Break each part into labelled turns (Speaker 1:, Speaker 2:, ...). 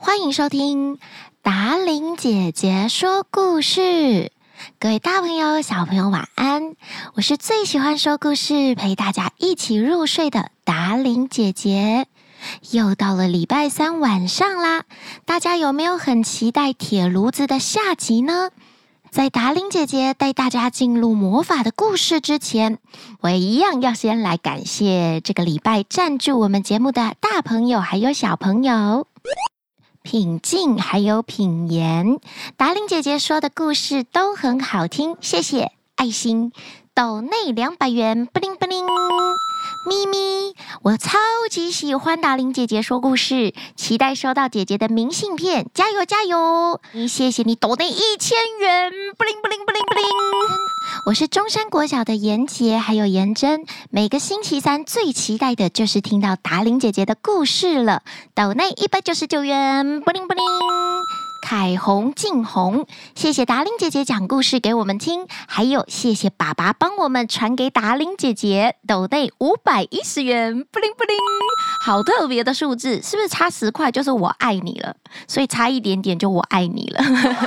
Speaker 1: 欢迎收听达琳姐姐说故事。各位大朋友、小朋友，晚安！我是最喜欢说故事、陪大家一起入睡的达琳姐姐。又到了礼拜三晚上啦，大家有没有很期待《铁炉子》的下集呢？在达琳姐姐带大家进入魔法的故事之前，我也一样要先来感谢这个礼拜赞助我们节目的大朋友还有小朋友。品静还有品言，达伶姐姐说的故事都很好听，谢谢爱心，抖内两百元，布灵布灵，咪咪，我超级喜欢达玲姐姐说故事，期待收到姐姐的明信片，加油加油！谢谢你抖内一千元，布灵布灵布灵布灵。我是中山国小的严杰，还有严真。每个星期三最期待的就是听到达玲姐姐的故事了。岛内一百九十九元，布灵布灵。凯虹、静红，谢谢达玲姐姐讲故事给我们听，还有谢谢爸爸帮我们传给达玲姐姐。抖内五百一十元，布灵布灵。好特别的数字，是不是差十块就是我爱你了？所以差一点点就我爱你了。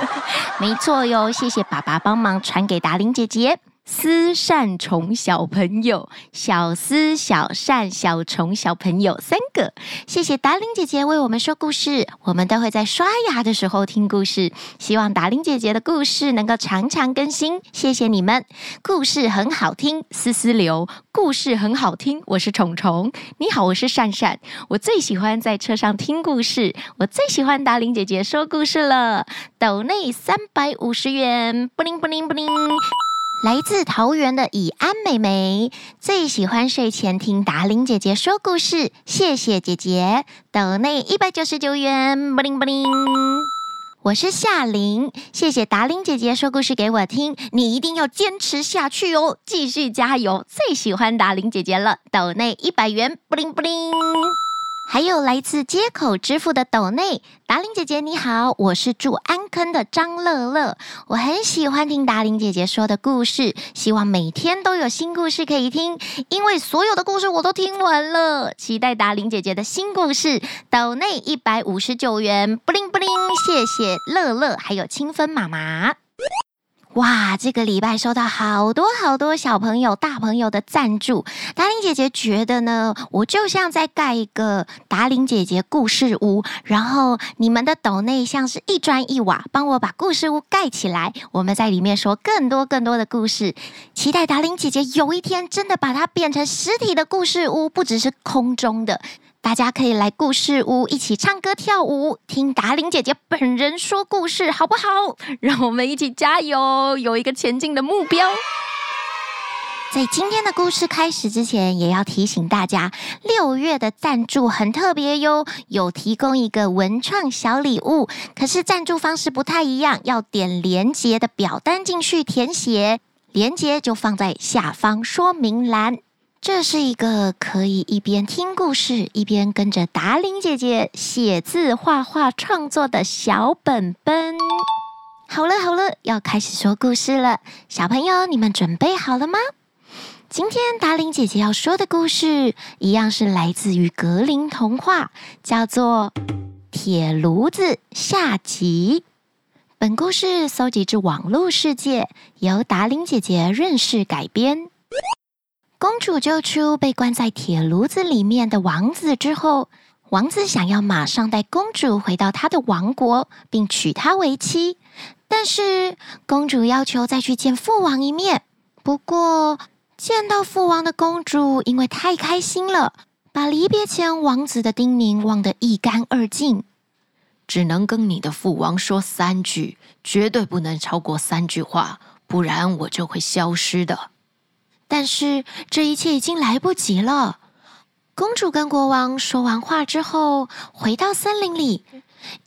Speaker 1: 没错哟，谢谢爸爸帮忙传给达玲姐姐。思善虫小朋友，小思、小善、小虫小朋友三个，谢谢达伶姐姐为我们说故事，我们都会在刷牙的时候听故事。希望达伶姐姐的故事能够常常更新，谢谢你们，故事很好听。思思流，故事很好听。我是虫虫，你好，我是善善。我最喜欢在车上听故事，我最喜欢达伶姐姐说故事了。抖内三百五十元，布灵布灵布灵。来自桃园的以安妹妹最喜欢睡前听达玲姐姐说故事，谢谢姐姐。抖内一百九十九元，布灵布灵。我是夏玲，谢谢达玲姐姐说故事给我听，你一定要坚持下去哦，继续加油。最喜欢达玲姐姐了，抖内一百元，布灵布灵。还有来自街口支付的抖内，达玲姐姐你好，我是住安坑的张乐乐，我很喜欢听达玲姐姐说的故事，希望每天都有新故事可以听，因为所有的故事我都听完了，期待达玲姐姐的新故事。抖内一百五十九元，布灵布灵，谢谢乐乐，还有清芬妈妈。哇，这个礼拜收到好多好多小朋友、大朋友的赞助。达玲姐姐觉得呢，我就像在盖一个达玲姐姐故事屋，然后你们的斗内像是一砖一瓦，帮我把故事屋盖起来。我们在里面说更多更多的故事，期待达玲姐姐有一天真的把它变成实体的故事屋，不只是空中的。大家可以来故事屋一起唱歌跳舞，听达玲姐姐本人说故事，好不好？让我们一起加油，有一个前进的目标。在今天的故事开始之前，也要提醒大家，六月的赞助很特别哟，有提供一个文创小礼物，可是赞助方式不太一样，要点连接的表单进去填写，连接就放在下方说明栏。这是一个可以一边听故事，一边跟着达玲姐姐写字、画画、创作的小本本。好了好了，要开始说故事了，小朋友，你们准备好了吗？今天达玲姐姐要说的故事，一样是来自于格林童话，叫做《铁炉子》下集。本故事搜集至网络世界，由达玲姐姐润饰改编。公主救出被关在铁炉子里面的王子之后，王子想要马上带公主回到他的王国，并娶她为妻。但是公主要求再去见父王一面。不过见到父王的公主因为太开心了，把离别前王子的叮咛忘得一干二净。
Speaker 2: 只能跟你的父王说三句，绝对不能超过三句话，不然我就会消失的。
Speaker 1: 但是这一切已经来不及了。公主跟国王说完话之后，回到森林里，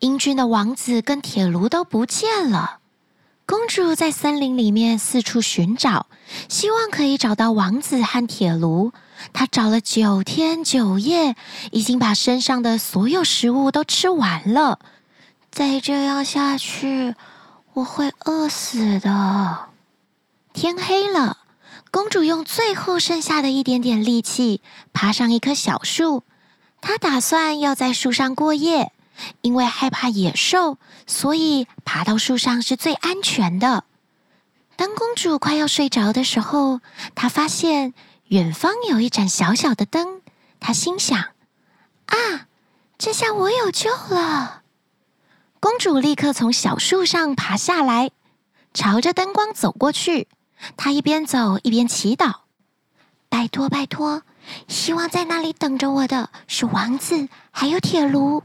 Speaker 1: 英俊的王子跟铁炉都不见了。公主在森林里面四处寻找，希望可以找到王子和铁炉。她找了九天九夜，已经把身上的所有食物都吃完了。再这样下去，我会饿死的。天黑了。公主用最后剩下的一点点力气爬上一棵小树，她打算要在树上过夜。因为害怕野兽，所以爬到树上是最安全的。当公主快要睡着的时候，她发现远方有一盏小小的灯。她心想：“啊，这下我有救了！”公主立刻从小树上爬下来，朝着灯光走过去。她一边走一边祈祷：“拜托，拜托，希望在那里等着我的是王子，还有铁炉。”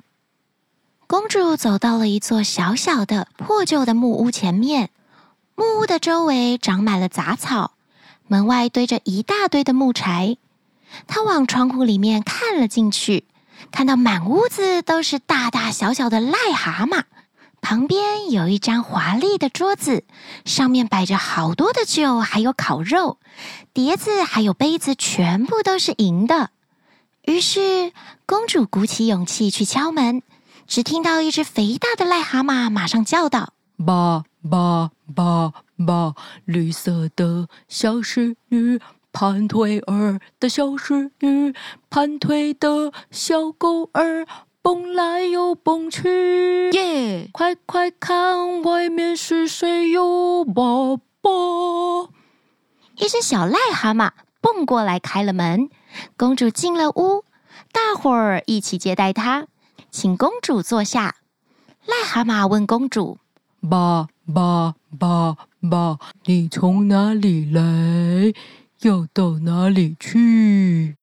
Speaker 1: 公主走到了一座小小的破旧的木屋前面。木屋的周围长满了杂草，门外堆着一大堆的木柴。她往窗户里面看了进去，看到满屋子都是大大小小的癞蛤蟆。旁边有一张华丽的桌子，上面摆着好多的酒，还有烤肉。碟子还有杯子全部都是银的。于是公主鼓起勇气去敲门，只听到一只肥大的癞蛤蟆马上叫道：“
Speaker 2: 爸。”爸爸爸，绿色的小狮女，盘腿儿的小狮女，盘腿的小狗儿，蹦来又蹦去。耶！Yeah! 快快看，外面是谁哟？宝宝！
Speaker 1: 一只小癞蛤蟆蹦过来开了门，公主进了屋，大伙儿一起接待她，请公主坐下。癞蛤蟆问公主：“
Speaker 2: 爸。”爸爸爸，你从哪里来？要到哪里去？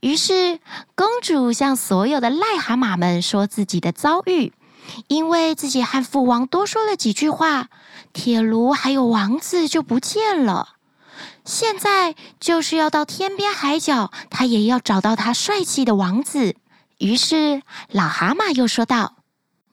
Speaker 1: 于是公主向所有的癞蛤蟆们说自己的遭遇，因为自己和父王多说了几句话，铁炉还有王子就不见了。现在就是要到天边海角，她也要找到她帅气的王子。于是老蛤蟆又说道：“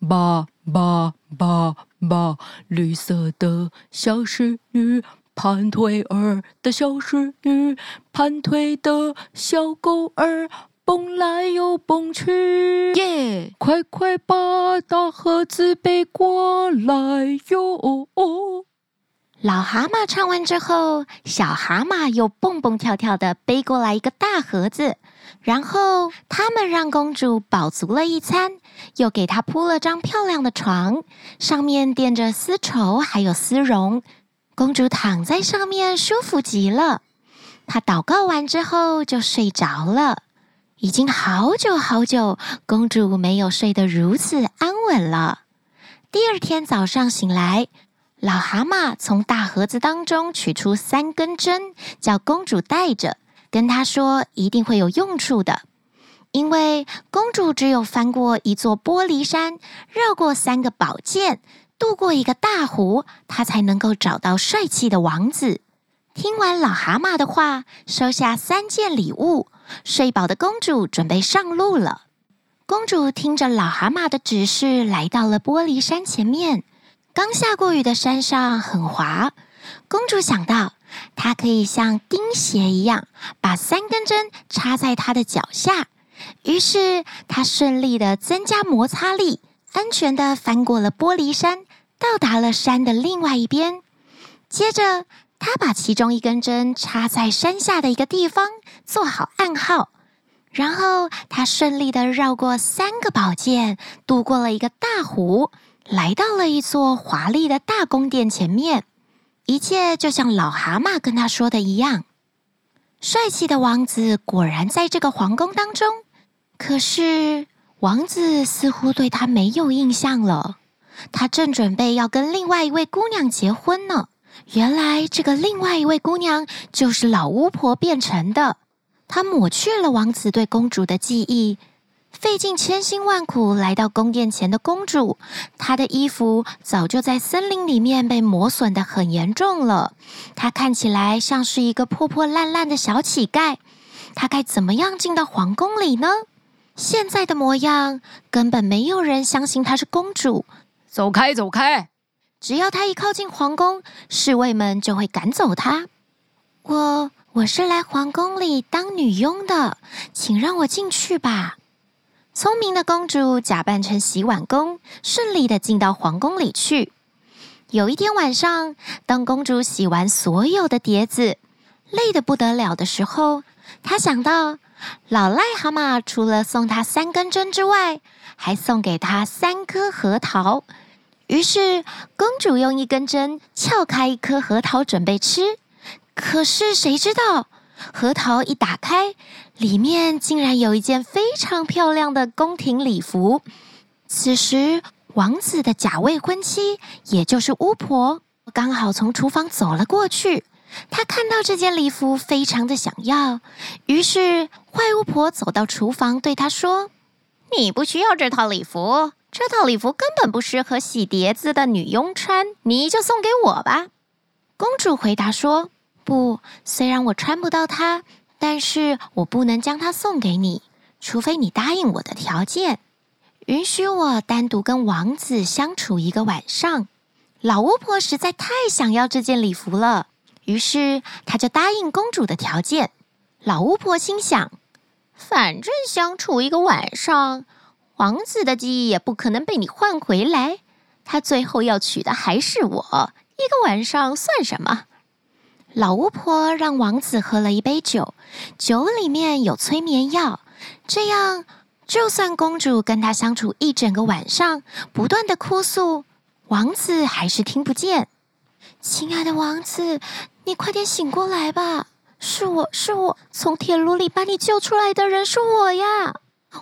Speaker 2: 爸爸爸。”吧，绿色的小狮女，盘腿儿的小狮女，盘腿的小狗儿，蹦来又蹦去。耶！快快把大盒子背过来哟！
Speaker 1: 老蛤蟆唱完之后，小蛤蟆又蹦蹦跳跳的背过来一个大盒子，然后他们让公主饱足了一餐，又给她铺了张漂亮的床，上面垫着丝绸还有丝绒，公主躺在上面舒服极了。她祷告完之后就睡着了。已经好久好久，公主没有睡得如此安稳了。第二天早上醒来。老蛤蟆从大盒子当中取出三根针，叫公主带着，跟她说一定会有用处的。因为公主只有翻过一座玻璃山，绕过三个宝剑，渡过一个大湖，她才能够找到帅气的王子。听完老蛤蟆的话，收下三件礼物，睡饱的公主准备上路了。公主听着老蛤蟆的指示，来到了玻璃山前面。刚下过雨的山上很滑，公主想到她可以像钉鞋一样把三根针插在她的脚下，于是她顺利的增加摩擦力，安全的翻过了玻璃山，到达了山的另外一边。接着，他把其中一根针插在山下的一个地方，做好暗号，然后他顺利的绕过三个宝剑，渡过了一个大湖。来到了一座华丽的大宫殿前面，一切就像老蛤蟆跟他说的一样。帅气的王子果然在这个皇宫当中，可是王子似乎对他没有印象了。他正准备要跟另外一位姑娘结婚呢。原来这个另外一位姑娘就是老巫婆变成的。她抹去了王子对公主的记忆。费尽千辛万苦来到宫殿前的公主，她的衣服早就在森林里面被磨损得很严重了。她看起来像是一个破破烂烂的小乞丐。她该怎么样进到皇宫里呢？现在的模样根本没有人相信她是公主。
Speaker 2: 走开，走开！
Speaker 1: 只要她一靠近皇宫，侍卫们就会赶走她。我我是来皇宫里当女佣的，请让我进去吧。聪明的公主假扮成洗碗工，顺利的进到皇宫里去。有一天晚上，当公主洗完所有的碟子，累得不得了的时候，她想到老癞蛤蟆除了送她三根针之外，还送给她三颗核桃。于是，公主用一根针撬开一颗核桃，准备吃。可是，谁知道核桃一打开，里面竟然有一件非常漂亮的宫廷礼服。此时，王子的假未婚妻，也就是巫婆，刚好从厨房走了过去。她看到这件礼服，非常的想要。于是，坏巫婆走到厨房，对她说：“你不需要这套礼服。”这套礼服根本不适合洗碟子的女佣穿，你就送给我吧。公主回答说：“不，虽然我穿不到它，但是我不能将它送给你，除非你答应我的条件，允许我单独跟王子相处一个晚上。”老巫婆实在太想要这件礼服了，于是她就答应公主的条件。老巫婆心想：反正相处一个晚上。王子的记忆也不可能被你换回来，他最后要娶的还是我。一个晚上算什么？老巫婆让王子喝了一杯酒，酒里面有催眠药，这样就算公主跟他相处一整个晚上，不断的哭诉，王子还是听不见。亲爱的王子，你快点醒过来吧！是我是我，从铁炉里把你救出来的人是我呀！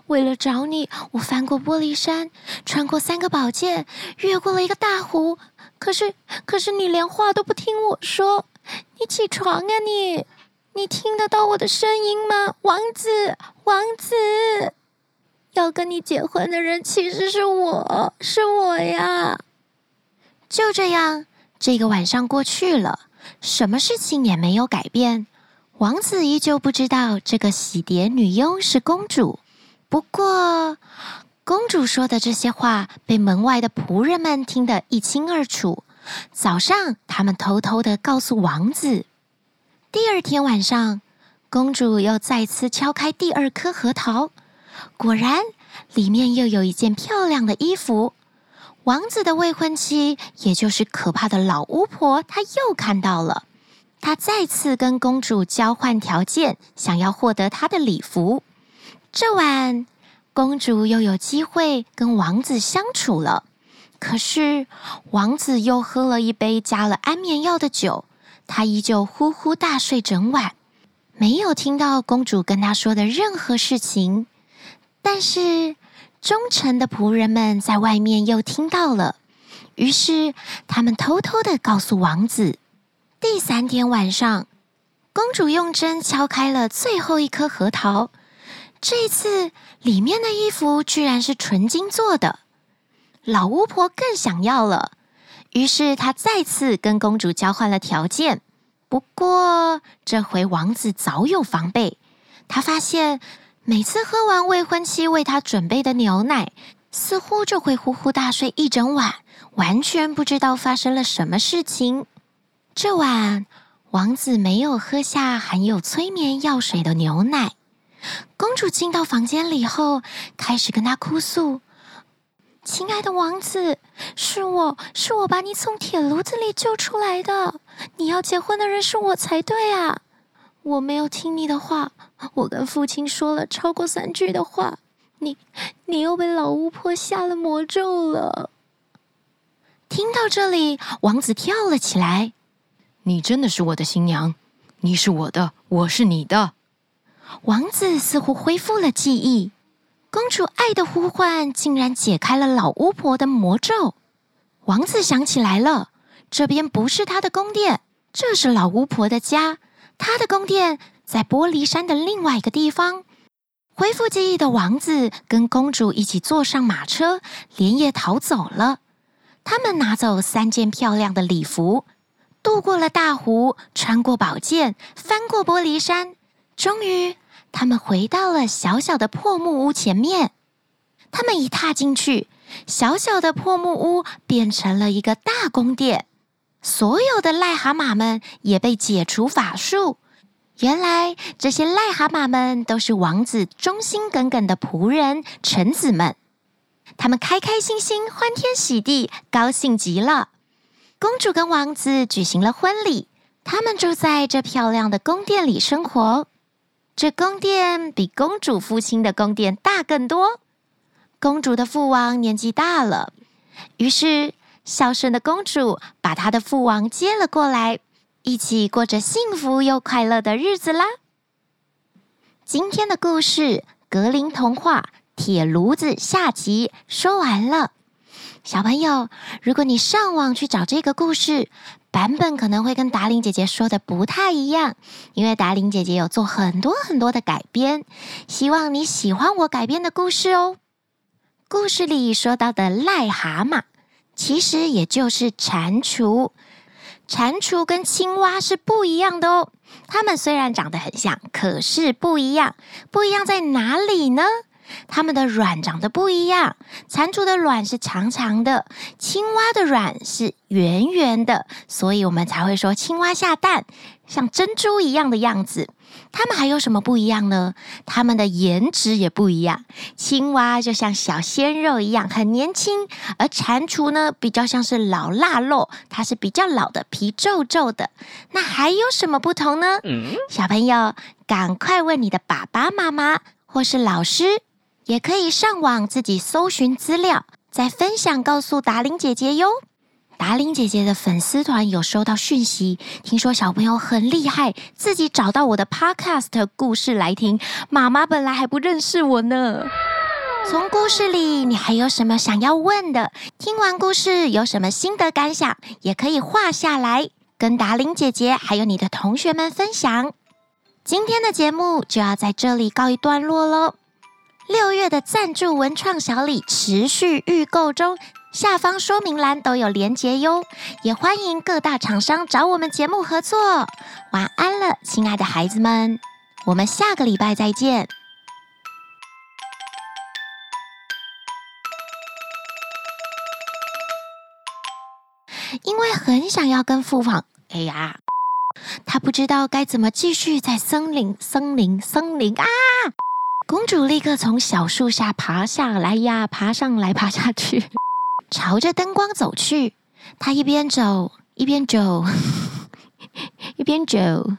Speaker 1: 为了找你，我翻过玻璃山，穿过三个宝剑，越过了一个大湖。可是，可是你连话都不听我说。你起床啊，你！你听得到我的声音吗，王子？王子，要跟你结婚的人其实是我，是我呀。就这样，这个晚上过去了，什么事情也没有改变。王子依旧不知道这个洗碟女佣是公主。不过，公主说的这些话被门外的仆人们听得一清二楚。早上，他们偷偷地告诉王子。第二天晚上，公主又再次敲开第二颗核桃，果然里面又有一件漂亮的衣服。王子的未婚妻，也就是可怕的老巫婆，她又看到了。她再次跟公主交换条件，想要获得她的礼服。这晚，公主又有机会跟王子相处了。可是，王子又喝了一杯加了安眠药的酒，他依旧呼呼大睡整晚，没有听到公主跟他说的任何事情。但是，忠诚的仆人们在外面又听到了，于是他们偷偷的告诉王子。第三天晚上，公主用针敲开了最后一颗核桃。这次，里面的衣服居然是纯金做的。老巫婆更想要了，于是她再次跟公主交换了条件。不过，这回王子早有防备，他发现每次喝完未婚妻为他准备的牛奶，似乎就会呼呼大睡一整晚，完全不知道发生了什么事情。这晚，王子没有喝下含有催眠药水的牛奶。公主进到房间里后，开始跟他哭诉：“亲爱的王子，是我是我把你从铁炉子里救出来的。你要结婚的人是我才对啊！我没有听你的话，我跟父亲说了超过三句的话，你你又被老巫婆下了魔咒了。”听到这里，王子跳了起来：“
Speaker 2: 你真的是我的新娘，你是我的，我是你的。”
Speaker 1: 王子似乎恢复了记忆，公主爱的呼唤竟然解开了老巫婆的魔咒。王子想起来了，这边不是他的宫殿，这是老巫婆的家。他的宫殿在玻璃山的另外一个地方。恢复记忆的王子跟公主一起坐上马车，连夜逃走了。他们拿走三件漂亮的礼服，渡过了大湖，穿过宝剑，翻过玻璃山，终于。他们回到了小小的破木屋前面。他们一踏进去，小小的破木屋变成了一个大宫殿。所有的癞蛤蟆们也被解除法术。原来这些癞蛤蟆们都是王子忠心耿耿的仆人臣子们。他们开开心心、欢天喜地、高兴极了。公主跟王子举行了婚礼，他们住在这漂亮的宫殿里生活。这宫殿比公主父亲的宫殿大更多。公主的父王年纪大了，于是孝顺的公主把她的父王接了过来，一起过着幸福又快乐的日子啦。今天的故事《格林童话》铁炉子下集说完了。小朋友，如果你上网去找这个故事，版本可能会跟达伶姐姐说的不太一样，因为达伶姐姐有做很多很多的改编。希望你喜欢我改编的故事哦。故事里说到的癞蛤蟆，其实也就是蟾蜍。蟾蜍跟青蛙是不一样的哦。它们虽然长得很像，可是不一样。不一样在哪里呢？它们的卵长得不一样，蟾蜍的卵是长长的，青蛙的卵是圆圆的，所以我们才会说青蛙下蛋，像珍珠一样的样子。它们还有什么不一样呢？它们的颜值也不一样。青蛙就像小鲜肉一样，很年轻；而蟾蜍呢，比较像是老腊肉，它是比较老的，皮皱皱的。那还有什么不同呢？嗯、小朋友，赶快问你的爸爸妈妈或是老师。也可以上网自己搜寻资料，再分享告诉达玲姐姐哟。达伶姐姐的粉丝团有收到讯息，听说小朋友很厉害，自己找到我的 Podcast 故事来听。妈妈本来还不认识我呢。从故事里，你还有什么想要问的？听完故事有什么心得感想，也可以画下来，跟达玲姐姐还有你的同学们分享。今天的节目就要在这里告一段落喽。六月的赞助文创小礼持续预购中，下方说明栏都有连结哟。也欢迎各大厂商找我们节目合作。晚安了，亲爱的孩子们，我们下个礼拜再见。因为很想要跟父王，哎呀，他不知道该怎么继续在森林、森林、森林啊！公主立刻从小树下爬下来呀，爬上来，爬下去，朝着灯光走去。她一边走一边走，一边走，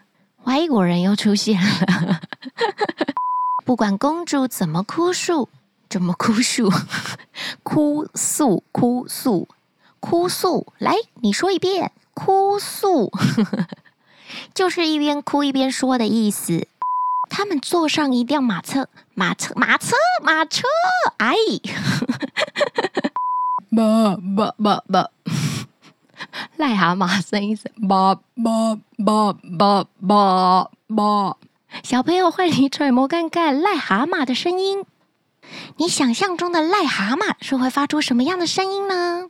Speaker 1: 外国人又出现了。不管公主怎么哭诉，怎么哭诉，哭诉，哭诉，哭诉，来，你说一遍，哭诉，就是一边哭一边说的意思。他们坐上一辆马车，马车，马车，马车，哎，
Speaker 2: 吧吧吧吧，癞蛤蟆声音是吧吧吧吧吧吧。
Speaker 1: 小朋友，换你揣摩看看癞蛤蟆的声音。你想象中的癞蛤蟆是会发出什么样的声音呢？